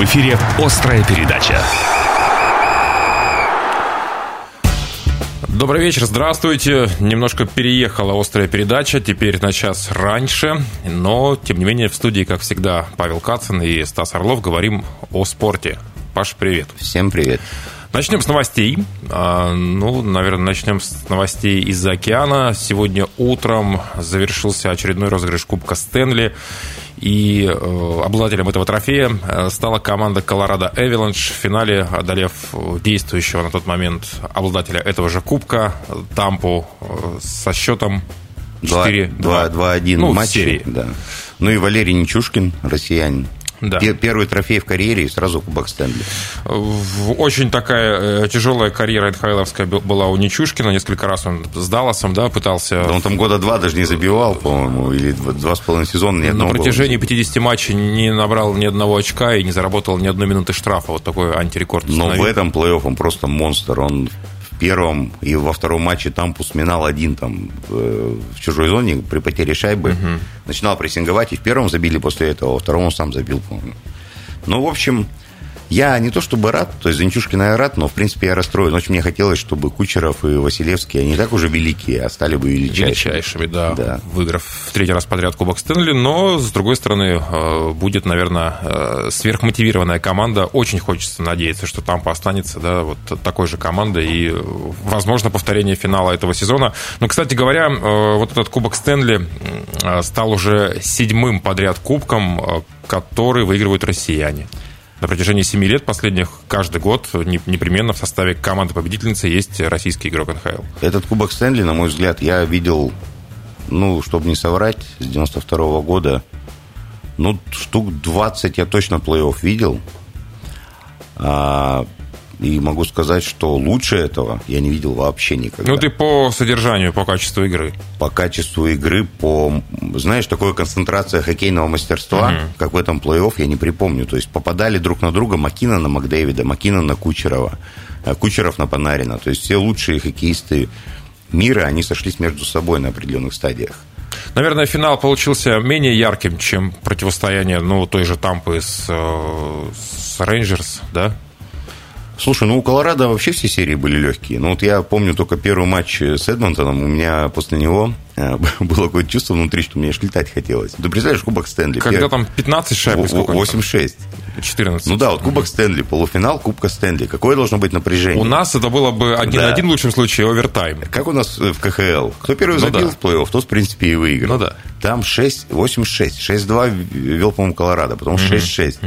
В эфире «Острая передача». Добрый вечер, здравствуйте. Немножко переехала острая передача, теперь на час раньше, но, тем не менее, в студии, как всегда, Павел Кацин и Стас Орлов говорим о спорте. Паш, привет. Всем привет. Начнем с новостей. А, ну, наверное, начнем с новостей из-за океана. Сегодня утром завершился очередной розыгрыш Кубка Стэнли. И э, обладателем этого трофея э, стала команда Colorado Avalanche в финале, одолев действующего на тот момент обладателя этого же кубка Тампу э, со счетом 4-2. 2-1 ну, матч. Да. Ну и Валерий Нечушкин, россиянин. Да. Первый трофей в карьере и сразу Кубок Стэнли. Очень такая тяжелая карьера НХЛовская была у Нечушкина. Несколько раз он с Далласом да, пытался... Да он там года два даже не забивал, по-моему, или два с половиной сезона ни На одного протяжении гола. 50 матчей не набрал ни одного очка и не заработал ни одной минуты штрафа. Вот такой антирекорд Но установил. в этом плей-офф он просто монстр. Он первом и во втором матче Тампу сминал один там э, в чужой зоне при потере шайбы. Начинал прессинговать, и в первом забили после этого, во втором он сам забил, по-моему. Ну, в общем, я не то чтобы рад, то есть за Нечушкина я рад, но, в принципе, я расстроен. Очень мне хотелось, чтобы Кучеров и Василевский, они так уже великие, а стали бы величайшими. величайшими, да, Да. выиграв в третий раз подряд Кубок Стэнли, но, с другой стороны, э, будет, наверное, э, сверхмотивированная команда. Очень хочется надеяться, что там останется, да, вот такой же командой и, э, возможно, повторение финала этого сезона. Но, кстати говоря, вот этот Кубок Стэнли стал уже седьмым подряд кубком, который выигрывают россияне. На протяжении семи лет последних каждый год не- непременно в составе команды победительницы есть российский игрок НХЛ. Этот Кубок Стэнли, на мой взгляд, я видел, ну, чтобы не соврать, с 92 года, ну, штук 20 я точно плей-офф видел. А, и могу сказать, что лучше этого я не видел вообще никогда. Ну, ты по содержанию, по качеству игры. По качеству игры, по, знаешь, такой концентрация хоккейного мастерства, как в этом плей-офф, я не припомню. То есть попадали друг на друга Макина на Макдэвида, Макина на Кучерова, э, Кучеров на Панарина. То есть все лучшие хоккеисты мира, они сошлись между собой на определенных стадиях. Наверное, финал получился менее ярким, чем противостояние, ну, той же Тампы с, э, с Рейнджерс, да? Слушай, ну у Колорадо вообще все серии были легкие. Ну вот я помню только первый матч с Эдмонтоном. У меня после него э, было какое-то чувство внутри, что мне аж летать хотелось. Ты представляешь, Кубок Стэнли. Когда Пер- там 15 шайб, Во- сколько у них там? 8-6. 14. Ну да, вот Кубок Стэнли, полуфинал Кубка Стэнли. Какое должно быть напряжение? У нас это было бы 1-1 Да. в лучшем случае, овертайм. Как у нас э, в КХЛ? Кто первый Ну забил да. в плей-офф, тот, в принципе, и выиграл. Ну да. Там 6, 8-6. 6-2 вел, по-моему, Колорадо, потом 6-6.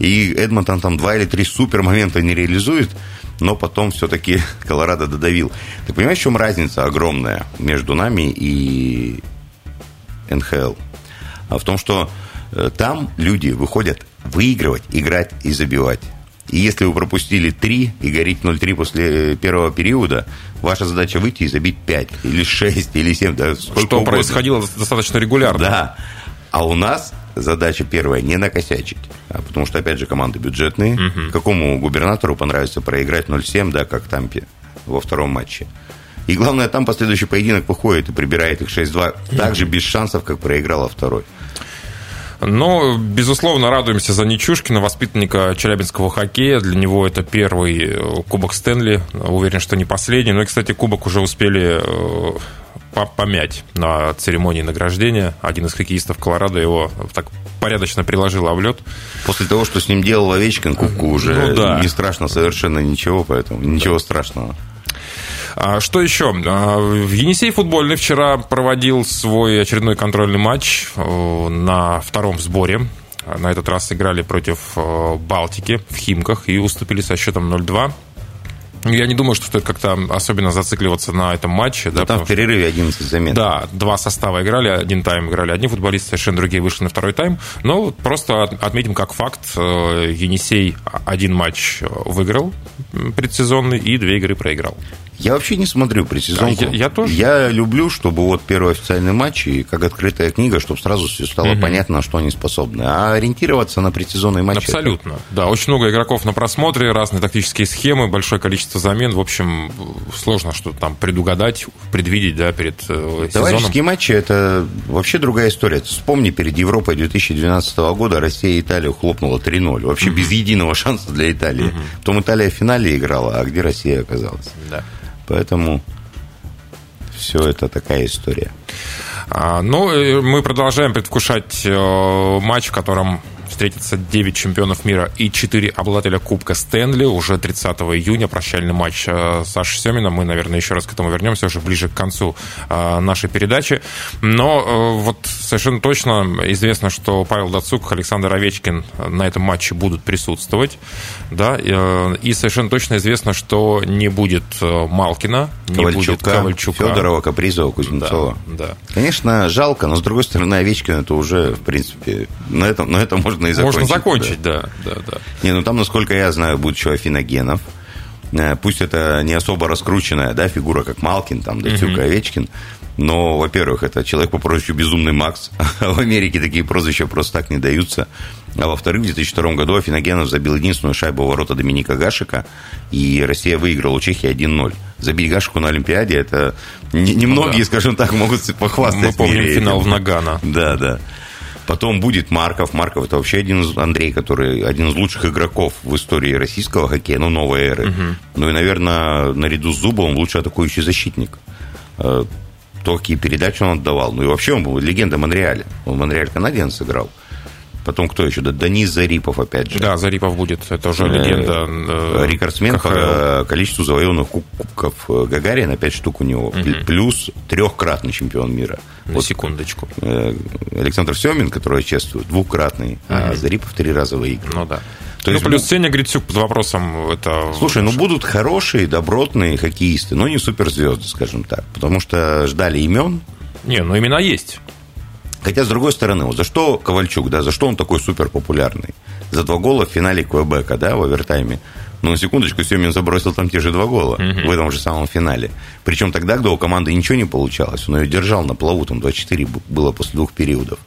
И Эдмонтон там 2 или 3 супер момента не реализует, но потом все-таки Колорадо додавил. Ты понимаешь, в чем разница огромная между нами и НХЛ? А в том, что э, там люди выходят выигрывать, играть и забивать. И если вы пропустили 3 и горите 0-3 после э, первого периода, ваша задача выйти и забить 5 или 6 или 7, да, Что угодно. происходило достаточно регулярно. Да. А у нас задача первая не накосячить. А потому что, опять же, команды бюджетные. Какому губернатору понравится проиграть 0-7, да, как Тампе во втором матче? И главное, там последующий поединок выходит и прибирает их 6-2 так же без шансов, как проиграла второй. Но, безусловно, радуемся за Нечушкина, воспитанника челябинского хоккея. Для него это первый э, Кубок Стэнли. Уверен, что не последний. Ну и, кстати, Кубок уже успели э, помять на церемонии награждения. Один из хоккеистов Колорадо его так порядочно приложил об лед. После того, что с ним делал Овечкин, Кубку уже Ну да. не страшно совершенно ничего, поэтому ничего страшного. А что еще? А, В Енисей футбольный вчера проводил свой очередной контрольный матч э, на втором сборе. На этот раз играли против э, Балтики в Химках и уступили со счетом 0-2. Я не думаю, что стоит как-то особенно зацикливаться на этом матче. Да, Да, там в перерыве 11 замен. да, два состава играли, один тайм играли одни футболисты, совершенно другие вышли на второй тайм. Но просто от- отметим как факт, э, Енисей один матч выиграл предсезонный и две игры проиграл. Я вообще не смотрю предсезонку. А я, я тоже. Я люблю, чтобы вот первый официальный матч, и как открытая книга, чтобы сразу все стало угу. понятно, на что они способны. А ориентироваться на предсезонные матчи... Абсолютно. Это... Да, очень много игроков на просмотре, разные тактические схемы, большое количество замен. В общем, сложно что-то там предугадать, предвидеть, да, перед э, Товарищеские сезоном. матчи – это вообще другая история. Вспомни, перед Европой 2012 года Россия и Италия хлопнула 3-0. Вообще угу. без единого шанса для Италии. Угу. Потом Италия в финале играла, а где Россия оказалась? Да. Поэтому все это такая история. А, ну, мы продолжаем предвкушать э, матч, в котором встретятся 9 чемпионов мира и 4 обладателя Кубка Стэнли уже 30 июня. Прощальный матч э, Саши Семина. Мы, наверное, еще раз к этому вернемся уже ближе к концу э, нашей передачи. Но э, вот совершенно точно известно, что Павел Дацук, Александр Овечкин на этом матче будут присутствовать. Да? И совершенно точно известно, что не будет Малкина, не Ковальчука, будет Ковальчука. Федорова, Капризова, Кузнецова. Да, да. Конечно, жалко, но с другой стороны, Овечкин это уже, в принципе, на этом, на этом можно и закончить. Можно закончить, да. да, да, да. Не, ну там, насколько я знаю, будет еще Афиногенов. Э, пусть это не особо раскрученная да, фигура, как Малкин, там, Датюк, угу. Овечкин. Но, во-первых, это человек по прозвищу Безумный Макс. в Америке такие прозвища просто так не даются. А во-вторых, в 2002 году Афиногенов забил единственную шайбу в ворота Доминика Гашика, и Россия выиграла у Чехии 1-0. Забить Гашику на Олимпиаде, это немногие, не, ну, да. скажем так, могут похвастаться. Мы помним финал в Нагано. Да, да. Потом будет Марков. Марков это вообще один из Андрей, который один из лучших игроков в истории российского хоккея, ну, новой эры. Угу. Ну и, наверное, наряду с Зубовым лучший атакующий защитник. Э, то, какие передачи он отдавал. Ну и вообще он был легенда Монреаля. Он Монреаль Канадиен сыграл. Потом кто еще? Да, Данис Зарипов, опять же. Да, Зарипов будет, это уже легенда. Э, Рекордсмен по количеству завоеванных кубков э, Гагарина, 5 штук у него. Плюс трехкратный чемпион мира. На секундочку. Э, Александр Семин, который чествует, двукратный, а Зарипов три раза выиграл. Ну да. То ну, есть, плюс Сеня Грицюк под вопросом это... Слушай, ну будут хорошие, добротные хоккеисты, но не суперзвезды, скажем так. Потому что ждали имен. Не, ну имена есть. Хотя, с другой стороны, вот за что Ковальчук, да, за что он такой супер популярный? За два гола в финале Квебека, да, в овертайме. Но на секундочку Семин забросил там те же два гола угу. в этом же самом финале. Причем тогда, когда у команды ничего не получалось, он ее держал на плаву, там 24 было после двух периодов.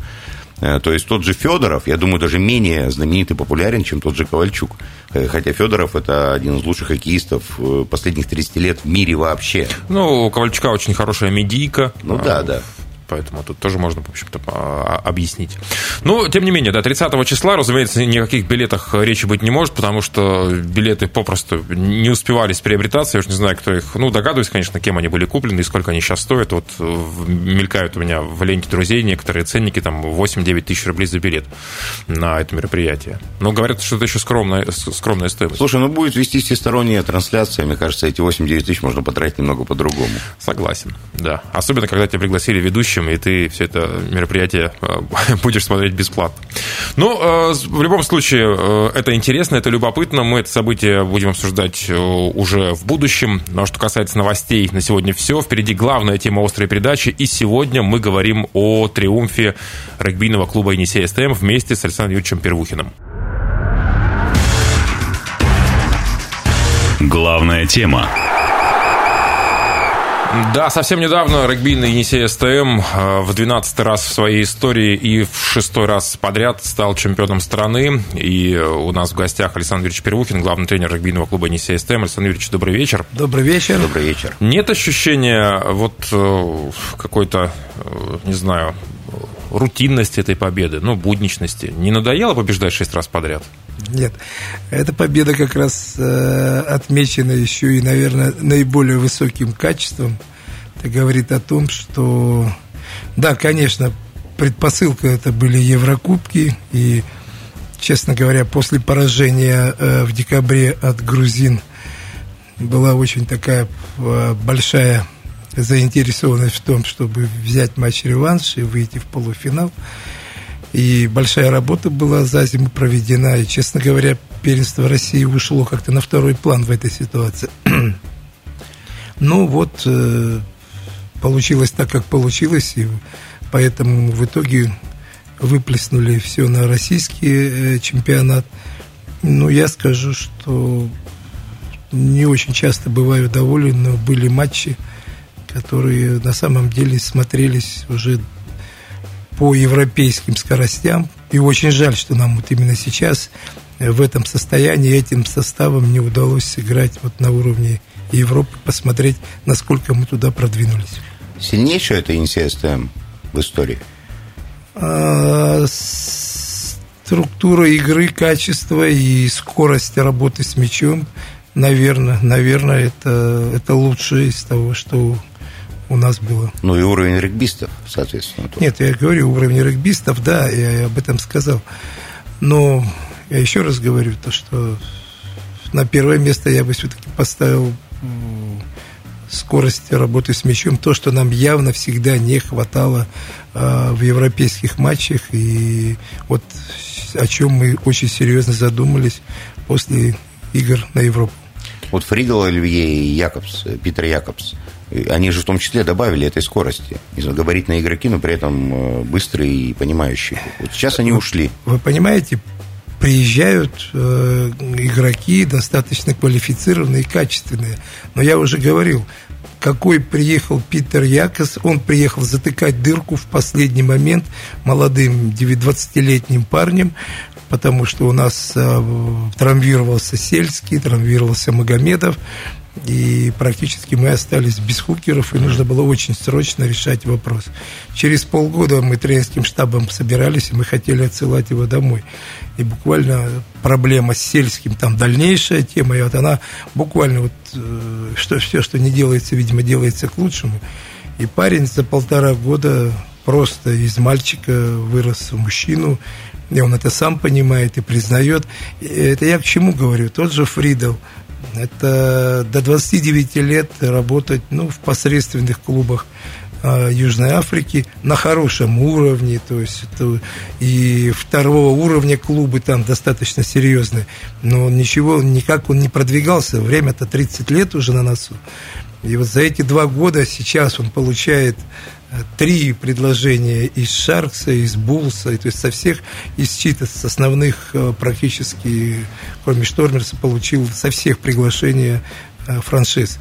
Э, то есть тот же Федоров, я думаю, даже менее знаменитый популярен, чем тот же Ковальчук. Э, хотя Федоров это один из лучших хоккеистов э, последних 30 лет в мире вообще. Ну, у Ковальчука очень хорошая медийка. Ну да, да. Поэтому тут тоже можно, в общем-то, а, объяснить. Но, тем не менее, до 30 числа, разумеется, никаких билетах речи быть не может, потому что билеты попросту не успевались приобретаться. Я уж не знаю, кто их... Ну, догадываюсь, конечно, кем они были куплены и сколько они сейчас стоят. Вот э, мелькают у меня в ленте друзей некоторые ценники, там 8-9 тысяч рублей за билет на это мероприятие. Но говорят, что это еще скромная, скромная стоимость. Слушай, ну будет вести всесторонняя трансляция. Мне кажется, эти 8-9 тысяч можно потратить немного по-другому. Согласен, да. Особенно, когда тебя пригласили ведущие ведущим, и ты все это мероприятие э, будешь смотреть бесплатно. Ну, э, в любом случае, э, это интересно, это любопытно. Мы это событие будем обсуждать уже в будущем. Но что касается новостей, на сегодня все. Впереди главная тема острой передачи. И сегодня мы говорим о триумфе регбийного клуба «Енисей СТМ» вместе с Александром Юрьевичем Первухиным. Главная тема. Да, совсем недавно регбийный Енисей СТМ э, в 12 раз в своей истории и в шестой раз подряд стал чемпионом страны. И у нас в гостях Александр Юрьевич Первухин, главный тренер регбийного клуба Енисей СТМ. Александр Юрьевич, добрый вечер. Добрый вечер. Добрый вечер. Нет ощущения вот э, какой-то, э, не знаю, рутинности этой победы, ну, будничности? Не надоело побеждать шесть раз подряд? Нет, эта победа как раз э, отмечена еще и, наверное, наиболее высоким качеством. Это говорит о том, что, да, конечно, предпосылка это были Еврокубки, и, честно говоря, после поражения э, в декабре от грузин была очень такая э, большая заинтересованность в том, чтобы взять матч-реванш и выйти в полуфинал. И большая работа была за зиму проведена. И, честно говоря, первенство России ушло как-то на второй план в этой ситуации. ну вот, э, получилось так, как получилось. И поэтому в итоге выплеснули все на российский э, чемпионат. Ну, я скажу, что не очень часто бываю доволен, но были матчи, которые на самом деле смотрелись уже по европейским скоростям. И очень жаль, что нам вот именно сейчас в этом состоянии, этим составом не удалось сыграть вот на уровне Европы, посмотреть, насколько мы туда продвинулись. Сильнейшая это СТМ в истории? А, структура игры, качество и скорость работы с мячом, наверное, наверное, это, это лучшее из того, что у нас было. Ну и уровень регбистов, соответственно. Тоже. Нет, я говорю, уровень регбистов, да, я об этом сказал. Но я еще раз говорю, то, что на первое место я бы все-таки поставил скорость работы с мячом, то, что нам явно всегда не хватало э, в европейских матчах, и вот о чем мы очень серьезно задумались после игр на Европу. Вот Фридл, Оливье и Якобс, Питер Якобс, они же в том числе добавили этой скорости. Габаритные игроки, но при этом э, быстрые и понимающие. Вот сейчас они ушли. Вы понимаете, приезжают э, игроки достаточно квалифицированные и качественные. Но я уже говорил, какой приехал Питер Якос, он приехал затыкать дырку в последний момент молодым 20-летним парнем, потому что у нас э, травмировался Сельский, травмировался Магомедов, и практически мы остались без хукеров, и нужно было очень срочно решать вопрос. Через полгода мы тренерским штабом собирались, и мы хотели отсылать его домой. И буквально проблема с сельским, там дальнейшая тема, и вот она буквально вот, э, что, все, что не делается, видимо, делается к лучшему. И парень за полтора года просто из мальчика вырос в мужчину, и он это сам понимает и признает. И это я к чему говорю? Тот же Фридл, это до 29 лет работать ну, в посредственных клубах а, Южной Африки на хорошем уровне, то есть это и второго уровня клубы там достаточно серьезные, но ничего, никак он не продвигался, время-то 30 лет уже на носу. И вот за эти два года сейчас он получает три предложения из Шаркса, из Булса, то есть со всех, из чита, с основных э, практически, кроме Штормерса, получил со всех приглашения э, франшиз.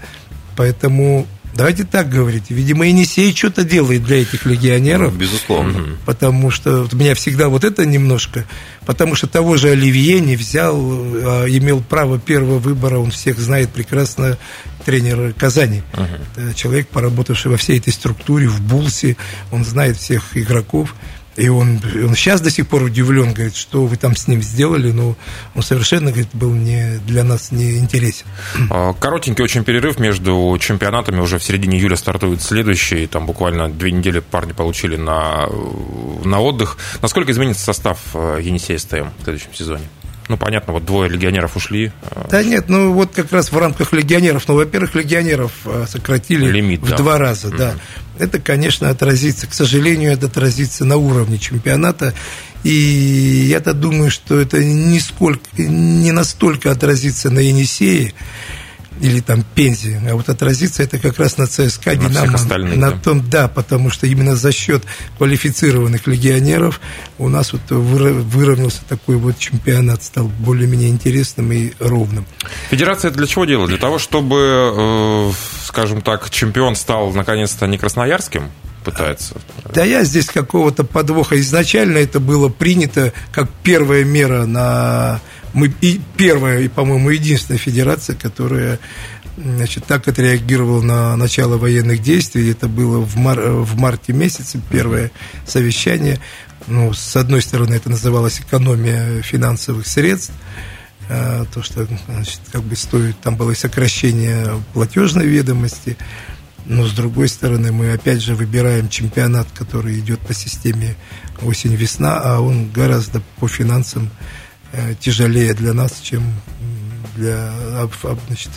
Поэтому Давайте так говорить. Видимо, Енисей что-то делает для этих легионеров. Безусловно. Потому что вот, меня всегда вот это немножко... Потому что того же Оливье не взял, а имел право первого выбора, он всех знает прекрасно, тренер Казани. Uh-huh. Человек, поработавший во всей этой структуре, в Булсе, он знает всех игроков. И он, он сейчас до сих пор удивлен, говорит, что вы там с ним сделали, но он совершенно, говорит, был не, для нас не интересен. А, коротенький очень перерыв между чемпионатами, уже в середине июля стартует следующий, там буквально две недели парни получили на, на отдых. Насколько изменится состав э, Енисея СТМ в следующем сезоне? Ну, понятно, вот двое легионеров ушли. Да нет, ну вот как раз в рамках легионеров, ну, во-первых, легионеров э, сократили Лимит, в да. два раза, mm-hmm. да. Это, конечно, отразится, к сожалению, это отразится на уровне чемпионата. И я-то думаю, что это нисколько, не настолько отразится на Енисее, или там Пензе, а вот отразится это как раз на ЦСКА, на Динамо, на том, да, потому что именно за счет квалифицированных легионеров у нас вот выровнялся такой вот чемпионат, стал более-менее интересным и ровным. Федерация для чего делает? Для того, чтобы, э, скажем так, чемпион стал наконец-то не красноярским, пытается. Да я здесь какого-то подвоха. Изначально это было принято как первая мера на мы и первая, и, по-моему, единственная федерация, которая значит, так отреагировала на начало военных действий. Это было в, мар в марте месяце, первое совещание. Ну, с одной стороны, это называлось экономия финансовых средств, а, то, что значит, как бы стоит, там было сокращение платежной ведомости, но с другой стороны, мы опять же выбираем чемпионат, который идет по системе осень-весна, а он гораздо по финансам тяжелее для нас, чем для значит,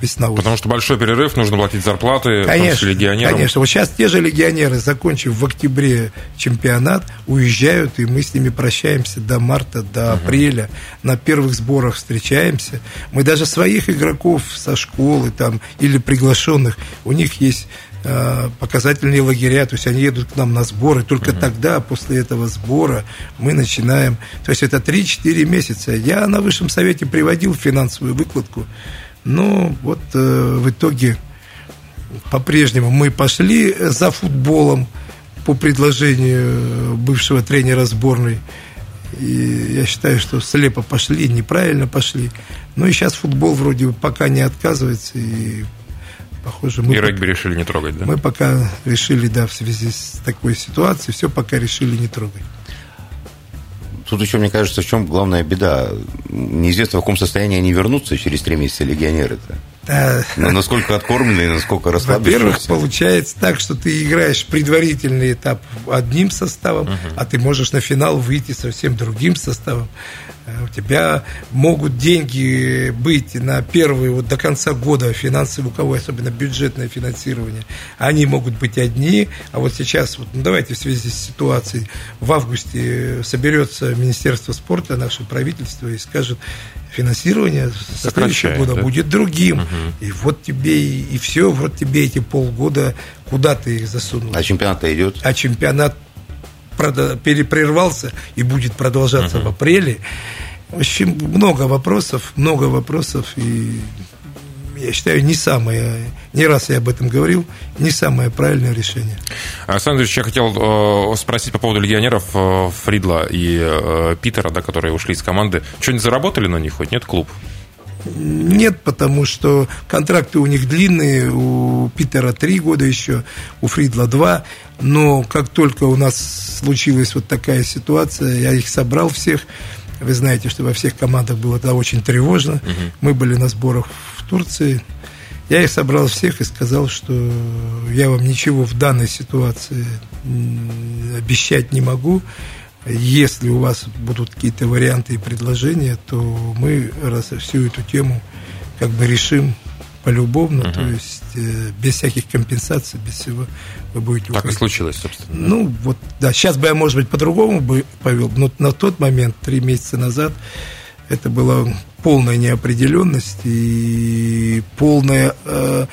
весна. Потому что большой перерыв, нужно платить зарплаты конечно, легионерам. Конечно, вот сейчас те же легионеры, закончив в октябре чемпионат, уезжают, и мы с ними прощаемся до марта, до угу. апреля, на первых сборах встречаемся. Мы даже своих игроков со школы там, или приглашенных, у них есть Э, показательные лагеря, то есть они едут к нам на сборы, только угу. тогда, после этого сбора, мы начинаем, то есть это 3-4 месяца. Я на Высшем Совете приводил финансовую выкладку, Но вот э, в итоге по-прежнему мы пошли за футболом по предложению бывшего тренера сборной. И я считаю, что слепо пошли, неправильно пошли. Ну и сейчас футбол вроде пока не отказывается. И похоже, мы... И регби пока, решили не трогать, да? Мы пока решили, да, в связи с такой ситуацией, все пока решили не трогать. Тут еще, мне кажется, в чем главная беда. Неизвестно, в каком состоянии они вернутся через три месяца легионеры-то. Да. Но насколько откормленные, насколько расслабленные. Во-первых, получается так, что ты играешь предварительный этап одним составом, угу. а ты можешь на финал выйти совсем другим составом. Э, у тебя могут деньги быть на первые, вот до конца года финансовые, у кого особенно бюджетное финансирование, они могут быть одни, а вот сейчас, вот, ну, давайте в связи с ситуацией, в августе соберется Министерство спорта, наше правительство, и скажет, финансирование со следующего года да? будет другим. Угу. И вот тебе и, и все, вот тебе эти полгода, куда ты их засунул. А чемпионат идет? А чемпионат перепрервался и будет продолжаться uh-huh. в апреле. В общем, много вопросов, много вопросов, и я считаю, не самое, не раз я об этом говорил, не самое правильное решение. Александр Ильич, я хотел э, спросить по поводу легионеров э, Фридла и э, Питера, да, которые ушли из команды. Что-нибудь заработали на них хоть? Нет, клуб? Нет, потому что контракты у них длинные, у Питера три года еще, у Фридла два. Но как только у нас случилась вот такая ситуация, я их собрал всех. Вы знаете, что во всех командах было тогда очень тревожно. Угу. Мы были на сборах в Турции. Я их собрал всех и сказал, что я вам ничего в данной ситуации обещать не могу. Если у вас будут какие-то варианты и предложения, то мы раз всю эту тему как бы решим полюбовно, uh-huh. то есть э, без всяких компенсаций, без всего вы будете Так уходить. и случилось, собственно. Ну, вот, да, сейчас бы я, может быть, по-другому бы повел, но на тот момент, три месяца назад, это была полная неопределенность и полная... Э,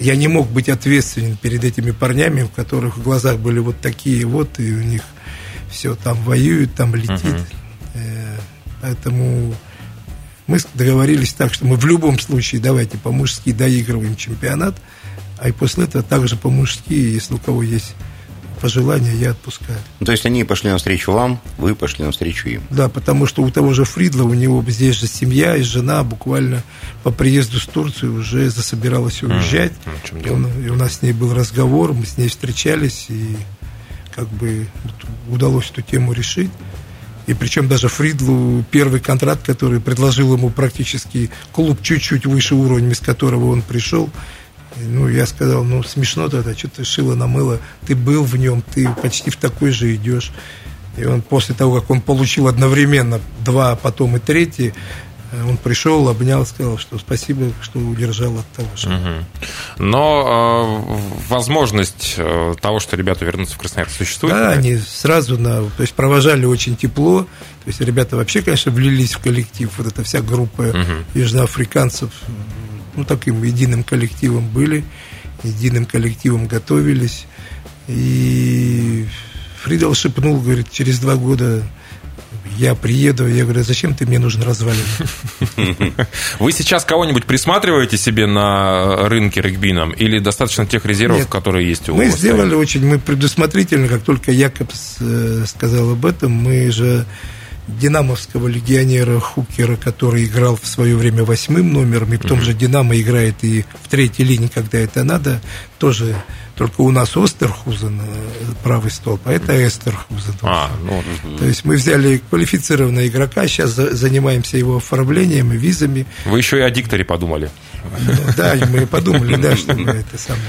я не мог быть ответственен перед этими парнями, у которых в глазах были вот такие вот, и у них все там воюют, там летит. Uh-huh. Поэтому мы договорились так, что мы в любом случае давайте по-мужски доигрываем чемпионат, а и после этого также по-мужски, если у кого есть пожелания, я отпускаю. Ну, то есть они пошли навстречу вам, вы пошли навстречу им. Да, потому что у того же Фридла, у него здесь же семья и жена буквально по приезду с Турции уже засобиралась уезжать. Mm, и, он, и у нас с ней был разговор, мы с ней встречались, и как бы удалось эту тему решить. И причем даже Фридлу первый контракт, который предложил ему практически клуб чуть-чуть выше уровня, с которого он пришел, ну, я сказал, ну, смешно тогда, что ты шило на мыло, ты был в нем, ты почти в такой же идешь. И он после того, как он получил одновременно два, а потом и третий, он пришел, обнял, сказал, что спасибо, что удержал от того же. Угу. Но э, возможность э, того, что ребята вернутся в Красноярск, существует? Да, они сразу на, то есть провожали очень тепло. То есть ребята вообще, конечно, влились в коллектив. Вот эта вся группа угу. южноафриканцев, ну, таким единым коллективом были, единым коллективом готовились. И Фридал шепнул, говорит, через два года я приеду, я говорю, зачем ты мне нужен развалин? Вы сейчас кого-нибудь присматриваете себе на рынке регбином или достаточно тех резервов, Нет, которые есть у мы вас? Мы сделали очень, мы предусмотрительно, как только Якобс э, сказал об этом, мы же динамовского легионера Хукера, который играл в свое время восьмым номером, и в том же «Динамо» играет и в третьей линии, когда это надо, тоже только у нас Остерхузен э, правый столб, а это Эстерхузен. А, ну, То есть мы взяли квалифицированного игрока, сейчас занимаемся его оформлением и визами. Вы еще и о дикторе подумали. Ну, да, мы подумали, да, что мы это самое.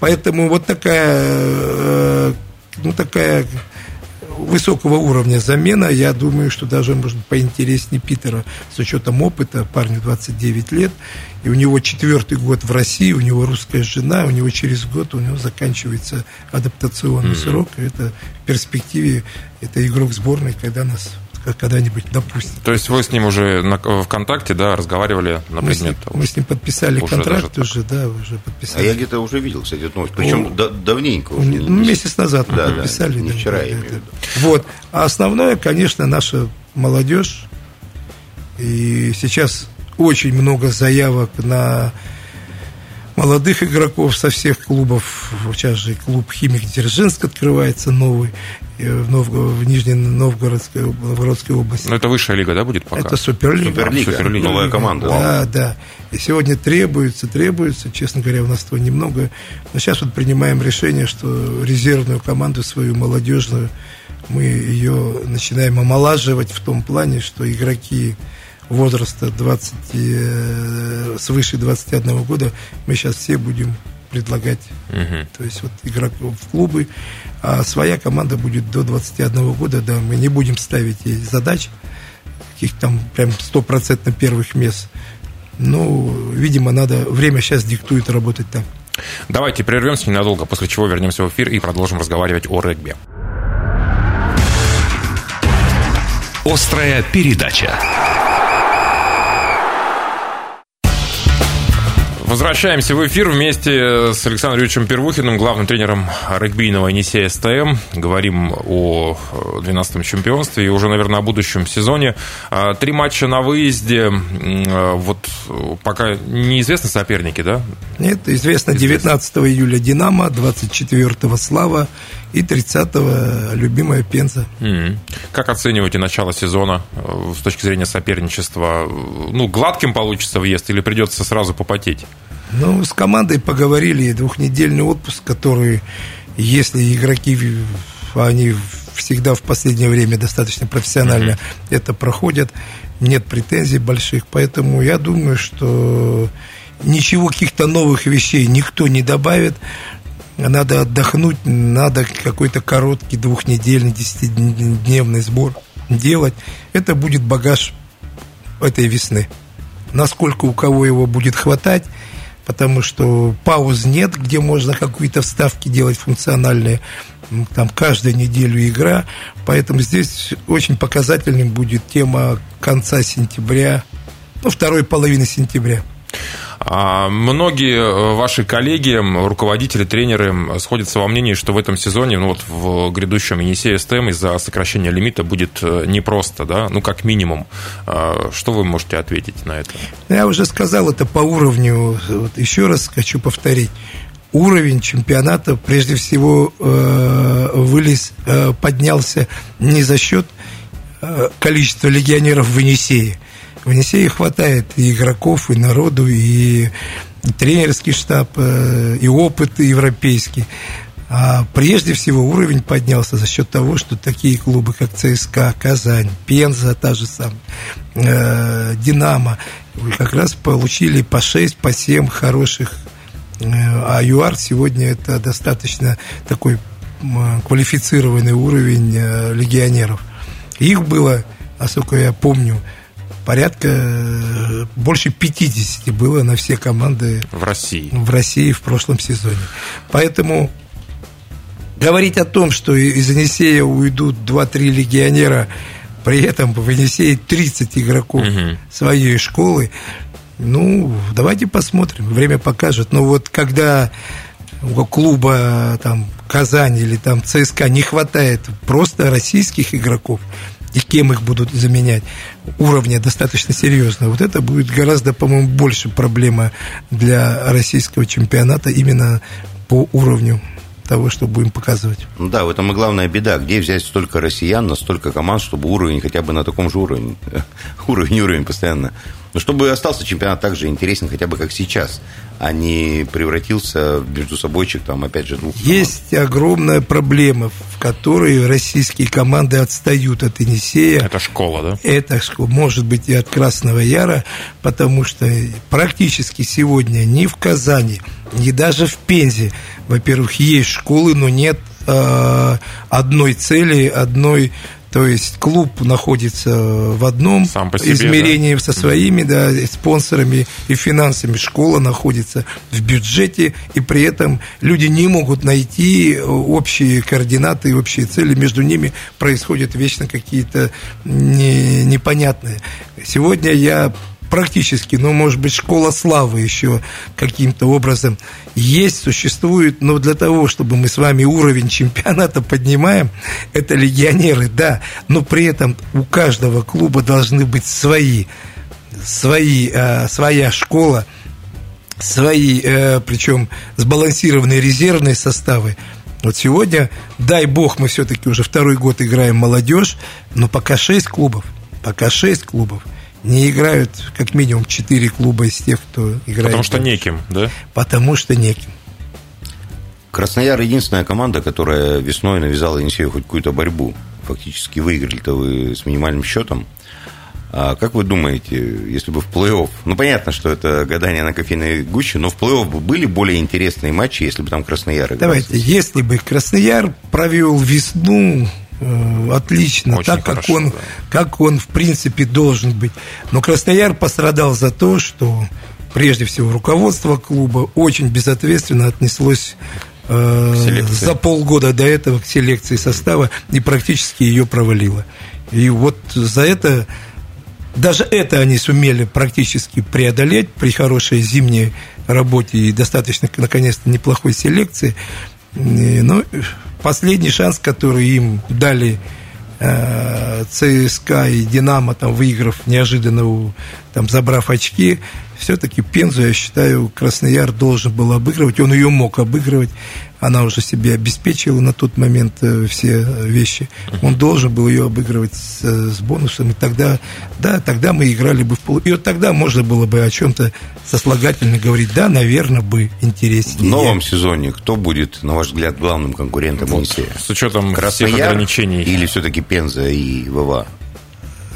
Поэтому вот такая, э, ну, такая высокого уровня замена, я думаю, что даже может поинтереснее Питера с учетом опыта, парню 29 лет, и у него четвертый год в России, у него русская жена, у него через год у него заканчивается адаптационный mm-hmm. срок, это в перспективе это игрок сборной, когда нас когда-нибудь допустим. То есть вы с ним уже на, ВКонтакте, да, разговаривали на мы предмет? С ним, мы с ним подписали уже контракт уже, да, уже подписали. А я где-то уже видел, кстати, эту новость, причем О, давненько уже. Ну, месяц назад да, подписали. Да, не да, вчера, да, я имею в виду. Вот. А основное, конечно, наша молодежь. И сейчас очень много заявок на молодых игроков со всех клубов. Сейчас же клуб «Химик» Дзержинск открывается новый в, Нов... в Нижней Новгородской, Новгородской области. Но это высшая лига, да, будет пока? Это Суперлига. Суперлига, Суперлига. новая команда. Да, да. И сегодня требуется, требуется, честно говоря, у нас этого немного. Но сейчас вот принимаем решение, что резервную команду свою молодежную мы ее начинаем омолаживать в том плане, что игроки возраста 20, э, свыше 21 года мы сейчас все будем предлагать. Угу. То есть вот игроков в клубы, а своя команда будет до 21 года, да, мы не будем ставить ей задач, каких там прям стопроцентно первых мест. Ну, видимо, надо, время сейчас диктует работать так. Давайте прервемся ненадолго, после чего вернемся в эфир и продолжим разговаривать о регби. Острая передача. Возвращаемся в эфир вместе с Александром Юрьевичем Первухиным, главным тренером регбийного Енисея СТМ. Говорим о 12-м чемпионстве и уже, наверное, о будущем сезоне. А, три матча на выезде. А, вот пока неизвестны соперники, да? Нет, известно 19 июля «Динамо», 24 «Слава» и 30-го любимая Пенза. Mm-hmm. Как оцениваете начало сезона э, с точки зрения соперничества? Ну, гладким получится въезд или придется сразу попотеть? Ну, с командой поговорили, двухнедельный отпуск, который, если игроки, они всегда в последнее время достаточно профессионально mm-hmm. это проходят, нет претензий больших, поэтому я думаю, что ничего каких-то новых вещей никто не добавит, надо отдохнуть, надо какой-то короткий двухнедельный, десятидневный сбор делать. Это будет багаж этой весны. Насколько у кого его будет хватать, потому что пауз нет, где можно какие-то вставки делать функциональные, там каждую неделю игра, поэтому здесь очень показательным будет тема конца сентября, ну, второй половины сентября. А многие э, ваши коллеги, руководители, тренеры сходятся во мнении, что в этом сезоне, ну вот в грядущем Енисея СТМ из-за сокращения лимита будет э, непросто, да, ну как минимум. А что вы можете ответить на это? Я уже сказал это по уровню, вот еще раз хочу повторить уровень чемпионата прежде всего э, вылез, поднялся не за счет количества легионеров в Енисее, в Енисее хватает и игроков, и народу, и тренерский штаб, э, и опыт европейский. А прежде всего уровень поднялся за счет того, что такие клубы, как ЦСКА, Казань, Пенза, та же самая, э, Динамо, как раз получили по 6, по 7 хороших. Э, а ЮАР сегодня это достаточно такой квалифицированный уровень легионеров. Их было, насколько я помню, порядка э, больше 50 было на все команды в России. В России в прошлом сезоне. Поэтому говорить о том, что из Енисея уйдут 2-3 легионера, при этом в Енисее 30 игроков угу. своей школы, ну, давайте посмотрим, время покажет. Но вот когда у клуба там Казань или там ЦСКА не хватает просто российских игроков, и кем их будут заменять, уровня достаточно серьезного. Вот это будет гораздо, по-моему, больше проблема для российского чемпионата именно по уровню того, что будем показывать. Ну да, в этом и главная беда. Где взять столько россиян, на столько команд, чтобы уровень хотя бы на таком же уровне, уровень, уровень постоянно но чтобы остался чемпионат так же интересен, хотя бы как сейчас, а не превратился в между собойчик, там, опять же, двух Есть команд. огромная проблема, в которой российские команды отстают от Енисея. Это школа, да? Это школа, может быть, и от Красного Яра, потому что практически сегодня ни в Казани, ни даже в Пензе, во-первых, есть школы, но нет э, одной цели, одной то есть клуб находится в одном Сам по себе, измерении да? со своими да, спонсорами и финансами. Школа находится в бюджете, и при этом люди не могут найти общие координаты и общие цели. Между ними происходят вечно какие-то не, непонятные. Сегодня я практически, ну, может быть, школа славы еще каким-то образом есть, существует, но для того, чтобы мы с вами уровень чемпионата поднимаем, это легионеры, да, но при этом у каждого клуба должны быть свои свои, э, своя школа, свои, э, причем сбалансированные резервные составы. Вот сегодня, дай бог, мы все-таки уже второй год играем молодежь, но пока 6 клубов, пока 6 клубов не играют как минимум 4 клуба из тех, кто играет. Потому что неким, да? Потому что неким. Краснояр единственная команда, которая весной навязала Енисею хоть какую-то борьбу. Фактически выиграли-то вы с минимальным счетом. А как вы думаете, если бы в плей-офф, ну понятно, что это гадание на кофейной гуще, но в плей-офф бы были более интересные матчи, если бы там Краснояр играл? Давайте, если бы Краснояр провел весну отлично, Очень так хорошо, как он, да. как он в принципе должен быть. Но Краснояр пострадал за то, что прежде всего руководство клуба очень безответственно отнеслось э, за полгода до этого к селекции состава и практически ее провалило. И вот за это даже это они сумели практически преодолеть при хорошей зимней работе и достаточно, наконец-то, неплохой селекции. И, Но последний шанс, который им дали э, ЦСКА и Динамо, там, выиграв неожиданно, там, забрав очки, все-таки Пензу, я считаю, Краснояр должен был обыгрывать, он ее мог обыгрывать, она уже себе обеспечила на тот момент э, все вещи, он должен был ее обыгрывать с, э, с бонусом, и тогда, да, тогда мы играли бы в пол, и вот тогда можно было бы о чем-то сослагательно говорить, да, наверное, бы В интереснее. новом сезоне кто будет, на ваш взгляд, главным конкурентом Енисея? С учетом всех Краснояр ограничений. или все-таки Пенза и ВВА?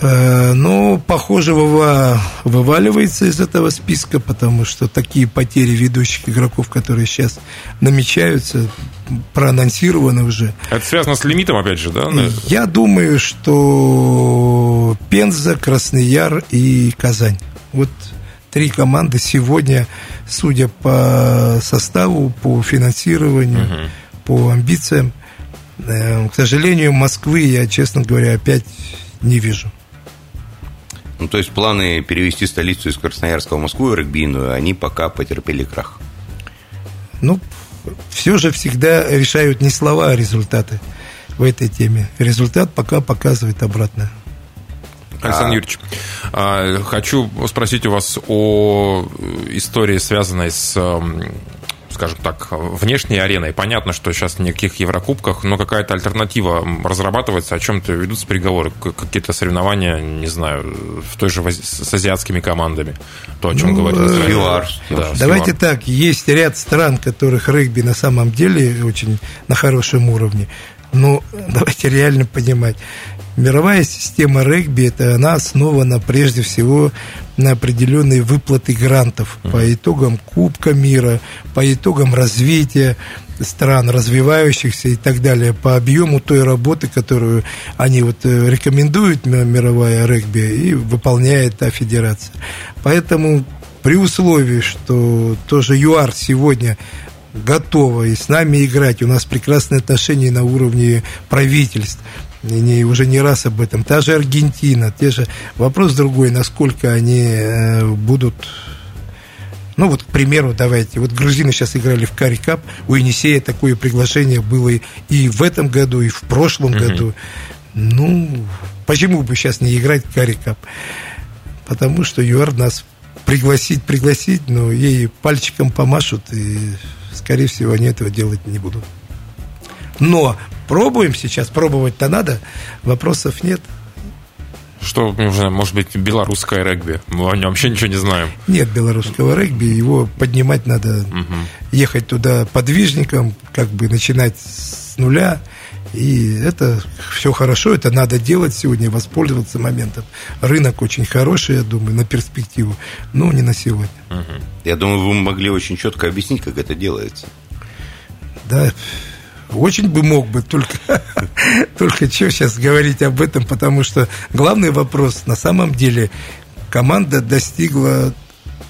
Э, Ну, похоже, ВВА вываливается из этого списка, потому что такие потери ведущих игроков, которые сейчас намечаются, проанонсированы уже. Это связано с лимитом, опять же, да? Я думаю, что Пенза, Краснояр и Казань. Вот три команды сегодня, судя по составу, по финансированию, по амбициям, э, к сожалению, Москвы я, честно говоря, опять не вижу. Ну, то есть планы перевести столицу из Красноярска в Москву и регбийную, они пока потерпели крах. Ну, все же всегда решают не слова, а результаты в этой теме. Результат пока показывает обратное. Александр Юрьевич, а, хочу спросить у вас о э, истории, связанной с, эм, скажем так, внешней ареной. Понятно, что сейчас никаких Еврокубках, но какая-то альтернатива разрабатывается, о чем-то ведутся переговоры, какие-то соревнования, не знаю, в той же с азиатскими командами. То, о чем Ну, говорил э. Да, Давайте ЮАР. так, есть ряд стран, которых регби на самом деле очень на хорошем уровне. Но давайте реально понимать, мировая система регби, это она основана прежде всего на определенные выплаты грантов по итогам Кубка мира, по итогам развития стран, развивающихся и так далее, по объему той работы, которую они вот э, рекомендуют ми- мировая регби и выполняет та федерация. Поэтому при условии, что тоже ЮАР сегодня готова и с нами играть, у нас прекрасные отношения на уровне правительств, и не, уже не раз об этом. Та же Аргентина, те же... Вопрос другой, насколько они э, будут... Ну вот, к примеру, давайте, вот грузины сейчас играли в Кари Кап, у Енисея такое приглашение было и- в этом году, и в прошлом году. Ну, почему бы сейчас не играть в Кари Кап? Потому что ЮАР нас пригласить, пригласить, но ей пальчиком помашут, и, скорее всего, они этого делать не будут. Но пробуем сейчас, пробовать-то надо, вопросов нет. Что, уже, может быть, белорусское регби? Мы о нем вообще ничего не знаем. Нет белорусского регби, его поднимать надо, ехать туда подвижником, как бы начинать с нуля. И это все хорошо, это надо делать сегодня, воспользоваться моментом. Рынок очень хороший, я думаю, на перспективу, но не на сегодня. Я думаю, вы могли очень четко объяснить, как это делается. Да, очень бы мог бы, только, только что сейчас говорить об этом, потому что главный вопрос, на самом деле, команда достигла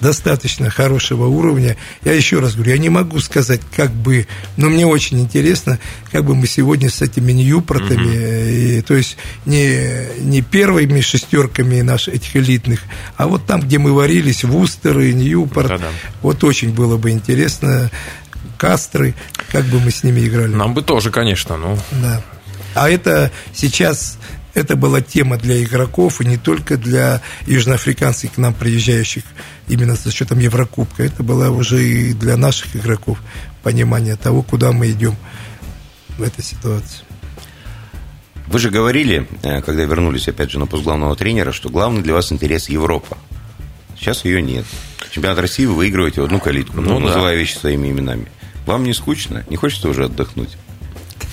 достаточно хорошего уровня. Я еще раз говорю, я не могу сказать, как бы, но мне очень интересно, как бы мы сегодня с этими Ньюпортами, и, то есть не, не первыми шестерками наших этих элитных, а вот там, где мы варились, Вустер и Ньюпорт, Да-да. вот очень было бы интересно, Кастры, как бы мы с ними играли. Нам бы тоже, конечно, ну... Да. А это сейчас это была тема для игроков, и не только для южноафриканцев, к нам приезжающих именно со счетом Еврокубка. Это было уже и для наших игроков понимание того, куда мы идем в этой ситуации. Вы же говорили, э, когда вернулись опять же на пост главного тренера, что главный для вас интерес Европа. Сейчас ее нет. Чемпионат России вы выигрываете в одну калитку, ну, ну, называя да. вещи своими именами. Вам не скучно? Не хочется уже отдохнуть?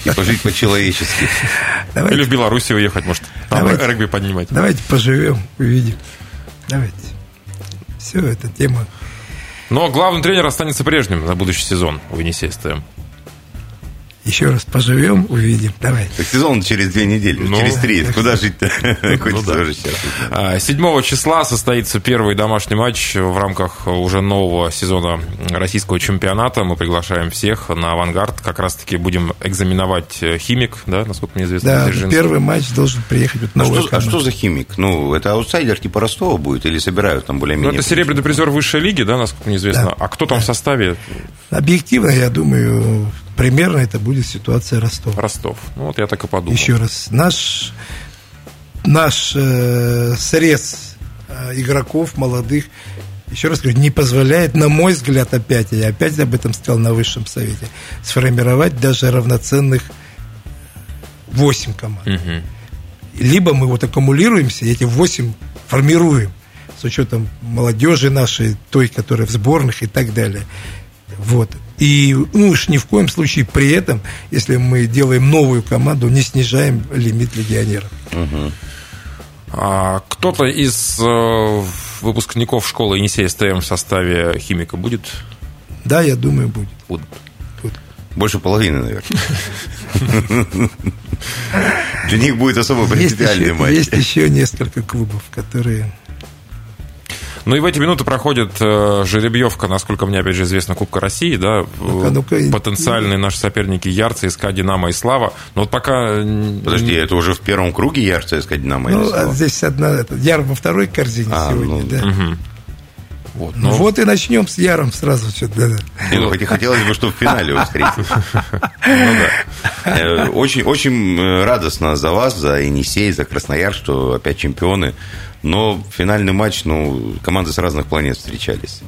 И пожить по-человечески. Давайте. Или в Беларуси уехать, может, там давайте, регби поднимать. Давайте поживем, увидим. Давайте. Все, эта тема. Но главный тренер останется прежним на будущий сезон у Енисей СТМ. Еще раз поживем, увидим. Давай. Так сезон через две недели, ну, через три. Куда жить-то? Ну, да. 7 а, числа состоится первый домашний матч в рамках уже нового сезона российского чемпионата. Мы приглашаем всех на авангард. Как раз-таки будем экзаменовать э, химик, да, насколько мне известно. Да, первый матч должен приехать вот а, что, а что за химик? Ну, это аутсайдер типа Ростова будет или собирают там более-менее? Ну, это серебряный призер высшей лиги, да, насколько мне известно. Да. А кто там в составе? Объективно, я думаю, примерно это будет ситуация Ростов. Ростов. Ну, вот я так и подумал. Еще раз. Наш, наш э, срез э, игроков молодых, еще раз говорю, не позволяет, на мой взгляд, опять, я опять об этом сказал на высшем совете, сформировать даже равноценных 8 команд. Угу. Либо мы вот аккумулируемся, эти 8 формируем с учетом молодежи нашей, той, которая в сборных и так далее. Вот. И ну, уж ни в коем случае при этом, если мы делаем новую команду, не снижаем лимит легионеров. Угу. А кто-то из э, выпускников школы Енисея СТМ в составе химика будет? Да, я думаю, будет. Будут. Будут. Больше половины, наверное. Для них будет особо принципиальный матч. Есть еще несколько клубов, которые ну и в эти минуты проходит э, жеребьевка, насколько мне, опять же, известно, Кубка России, да, ну ну потенциальные наши соперники Ярцы, СК, Динамо и Слава. Но вот пока... Подожди, это уже в первом круге Ярцы, СК, Динамо ну, и Слава? Ну, здесь одна... Это, Яр во второй корзине а, сегодня, ну, да. Угу. Вот, но... ну вот и начнем с Яром сразу. Что-то, да. Ну, хоть хотелось бы, чтобы в финале встретить. Ну э, очень, очень э, радостно за вас, за Енисей, за Краснояр, что опять чемпионы. Но финальный матч, ну, команды с разных планет встречались.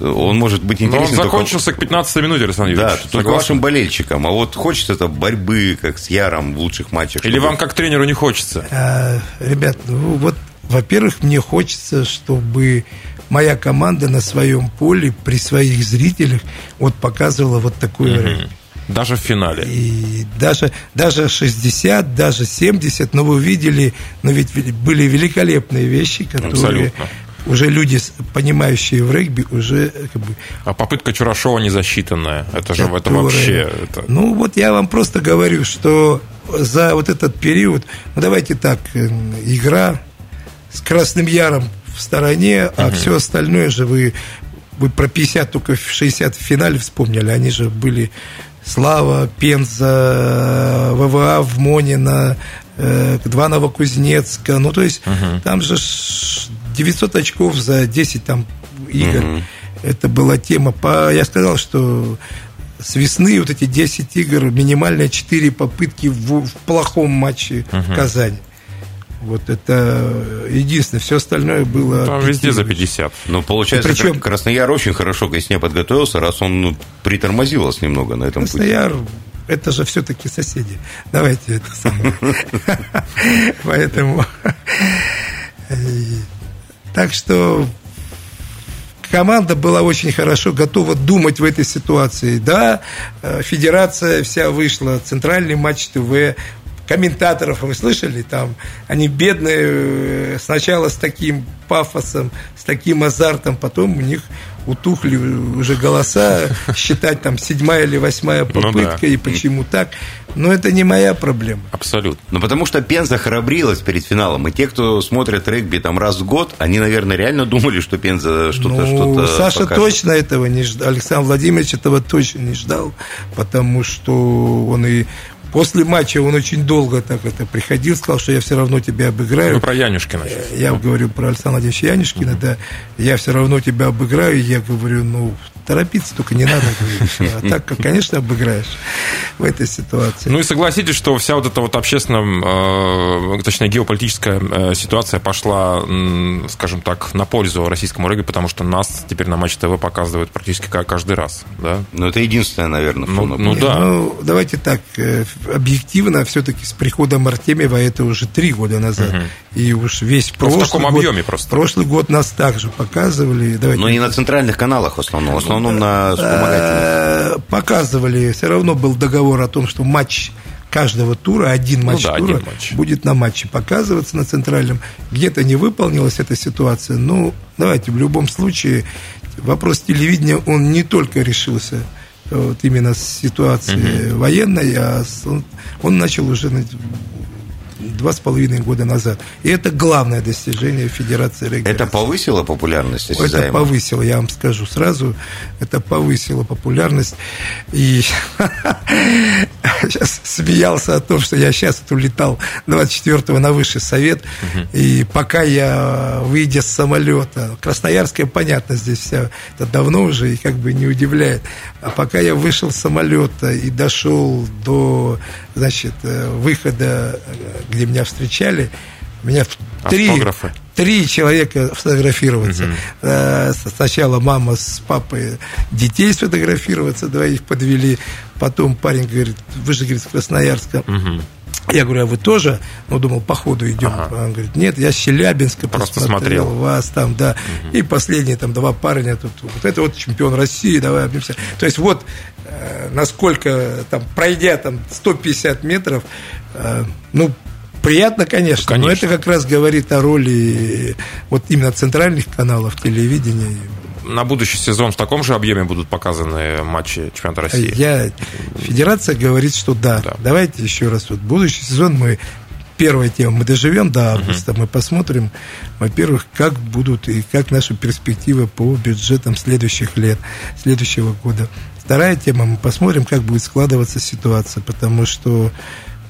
Он может быть интересен. Но он закончился только... к 15 минуте, Александр Юрьевич. Да, Согласен. только вашим болельщикам. А вот хочется это борьбы, как с Яром в лучших матчах. Или чтобы... вам, как тренеру, не хочется? А, ребят, ну вот, во-первых, мне хочется, чтобы моя команда на своем поле при своих зрителях вот показывала вот такой угу. Даже в финале. И даже, даже 60, даже 70, но вы видели, но ведь были великолепные вещи, которые Абсолютно. уже люди, понимающие в регби, уже как бы... А попытка Чурашова не засчитанная. Это же которая... это вообще... Это... Ну, вот я вам просто говорю, что за вот этот период, ну, давайте так, э, игра с Красным Яром в стороне, а угу. все остальное же вы вы про 50 только в 60 в финале вспомнили, они же были Слава, Пенза, ВВА в Монина, э, два Новокузнецка. Ну, то есть, угу. там же 900 очков за 10 там игр. Угу. Это была тема. По, я сказал, что с весны вот эти 10 игр, минимальные 4 попытки в, в плохом матче угу. в Казани. Вот это единственное, все остальное было... Там везде за 50. Ну, получается, причем... Краснояр очень хорошо к весне подготовился, раз он ну, притормозил вас немного на этом Краснояр, пути. это же все-таки соседи. Давайте это самое. Поэтому... Так что команда была очень хорошо готова думать в этой ситуации. Да, э, федерация вся вышла, центральный матч ТВ, комментаторов вы слышали, там они бедные э, сначала с таким пафосом, с таким азартом, потом у них утухли уже голоса, считать там седьмая или восьмая попытка ну, да. и почему так. Но это не моя проблема. Абсолютно. Ну, потому что Пенза храбрилась перед финалом. И те, кто смотрят регби там раз в год, они, наверное, реально думали, что Пенза что-то ну, что Саша покажет. точно этого не ждал. Александр Владимирович этого точно не ждал, потому что он и После матча он очень долго так это приходил, сказал, что я все равно тебя обыграю. Ну, про Янюшкина. Я говорю про Александра Владимировича Янюшкина, да. Я все равно тебя обыграю. Я говорю, ну, торопиться только не надо. А так, конечно, обыграешь в этой ситуации. Ну и согласитесь, что вся вот эта вот общественная, э, точнее, геополитическая э, ситуация пошла, скажем так, на пользу российскому регби, потому что нас теперь на Матч ТВ показывают практически каждый раз, да? Ну, это единственное, наверное, ну, ну да. Ну, давайте так, э, объективно, все-таки с приходом Артемьева это уже три года назад. Угу. И уж весь ну, прошлый в таком год, объеме просто. Прошлый год нас также показывали. Давайте. Но не на центральных каналах в основном, в основном на вспомогательных. Э, показывали, все равно был договор о том, что матч каждого тура, один матч ну, да, тура один матч. будет на матче показываться на центральном. Где-то не выполнилась эта ситуация. Ну, давайте, в любом случае, вопрос телевидения, он не только решился вот именно с ситуации угу. военной, а он, он начал уже два с половиной года назад. И это главное достижение Федерации регби. Это повысило популярность? Это повысило, я вам скажу сразу. Это повысило популярность. И сейчас смеялся о том, что я сейчас улетал 24-го на высший совет, и пока я, выйдя с самолета, Красноярская, понятно, здесь вся, это давно уже, и как бы не удивляет, а пока я вышел с самолета и дошел до, значит, э, выхода, где меня встречали, меня три, три человека фотографироваться. Угу. Сначала мама с папой детей сфотографироваться, двоих подвели. Потом парень говорит, вы же, говорит, с Красноярска. Угу. Я говорю, а вы тоже? Ну, думал, по ходу идем. Ага. Он говорит, нет, я с Челябинска Просто посмотрел смотрел. вас там, да. Угу. И последние там два парня тут. Вот это вот чемпион России, давай обнимемся. То есть вот э, насколько там, пройдя там 150 метров, э, ну, Приятно, конечно, конечно, но это как раз говорит о роли вот именно центральных каналов телевидения. На будущий сезон в таком же объеме будут показаны матчи чемпионата России? Я, федерация говорит, что да. да. Давайте еще раз. Вот будущий сезон мы первая тема, мы доживем до августа, uh-huh. мы посмотрим, во-первых, как будут и как наши перспективы по бюджетам следующих лет, следующего года. Вторая тема, мы посмотрим, как будет складываться ситуация, потому что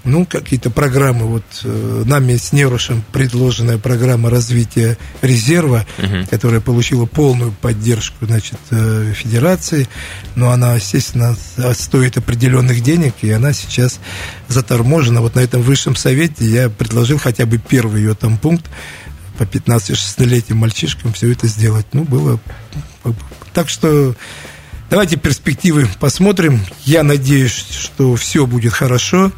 ну, какие-то программы, вот э, нами с Неврушем предложенная программа развития резерва, угу. которая получила полную поддержку, значит, э, Федерации, но она, естественно, стоит определенных денег, и она сейчас заторможена. Вот на этом высшем совете я предложил хотя бы первый ее там пункт, по 15-16-летним мальчишкам все это сделать. Ну, было... Так что давайте перспективы посмотрим. Я надеюсь, что все будет хорошо.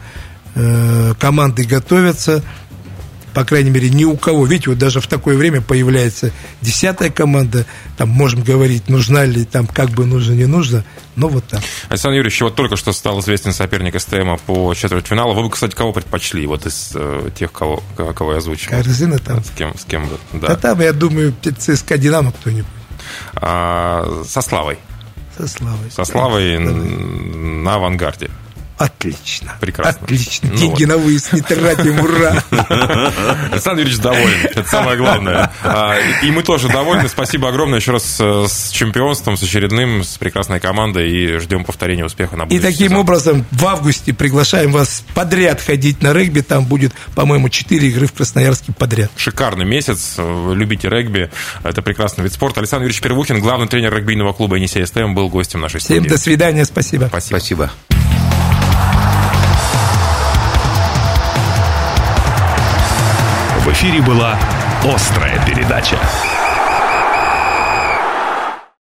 Э, команды готовятся, по крайней мере, ни у кого. Видите, вот даже в такое время появляется десятая команда, там можем говорить, нужна ли, там как бы нужно, не нужно, но вот так. Александр Юрьевич, вот только что стал известен соперник СТМа по четвертьфиналу. Вы бы, кстати, кого предпочли вот из э, тех, кого, кого я озвучил? Корзина там. С кем, с кем бы, да. Да там, я думаю, ЦСКА «Динамо» кто-нибудь. А, со Славой. Со Славой. Со Славой да, на авангарде. Отлично. Прекрасно. Отлично. Ну Деньги вот. на выезд не тратим, ура. Александр Юрьевич доволен. Это самое главное. А, и мы тоже довольны. Спасибо огромное еще раз э, с чемпионством, с очередным, с прекрасной командой. И ждем повторения успеха на будущий И таким сезон. образом в августе приглашаем вас подряд ходить на регби. Там будет, по-моему, 4 игры в Красноярске подряд. Шикарный месяц. Любите регби. Это прекрасный вид спорта. Александр Юрьевич Первухин, главный тренер регбийного клуба «Енисей СТМ», был гостем нашей студии. Всем до свидания. Спасибо. Спасибо. Спасибо. Эфире была «Острая передача».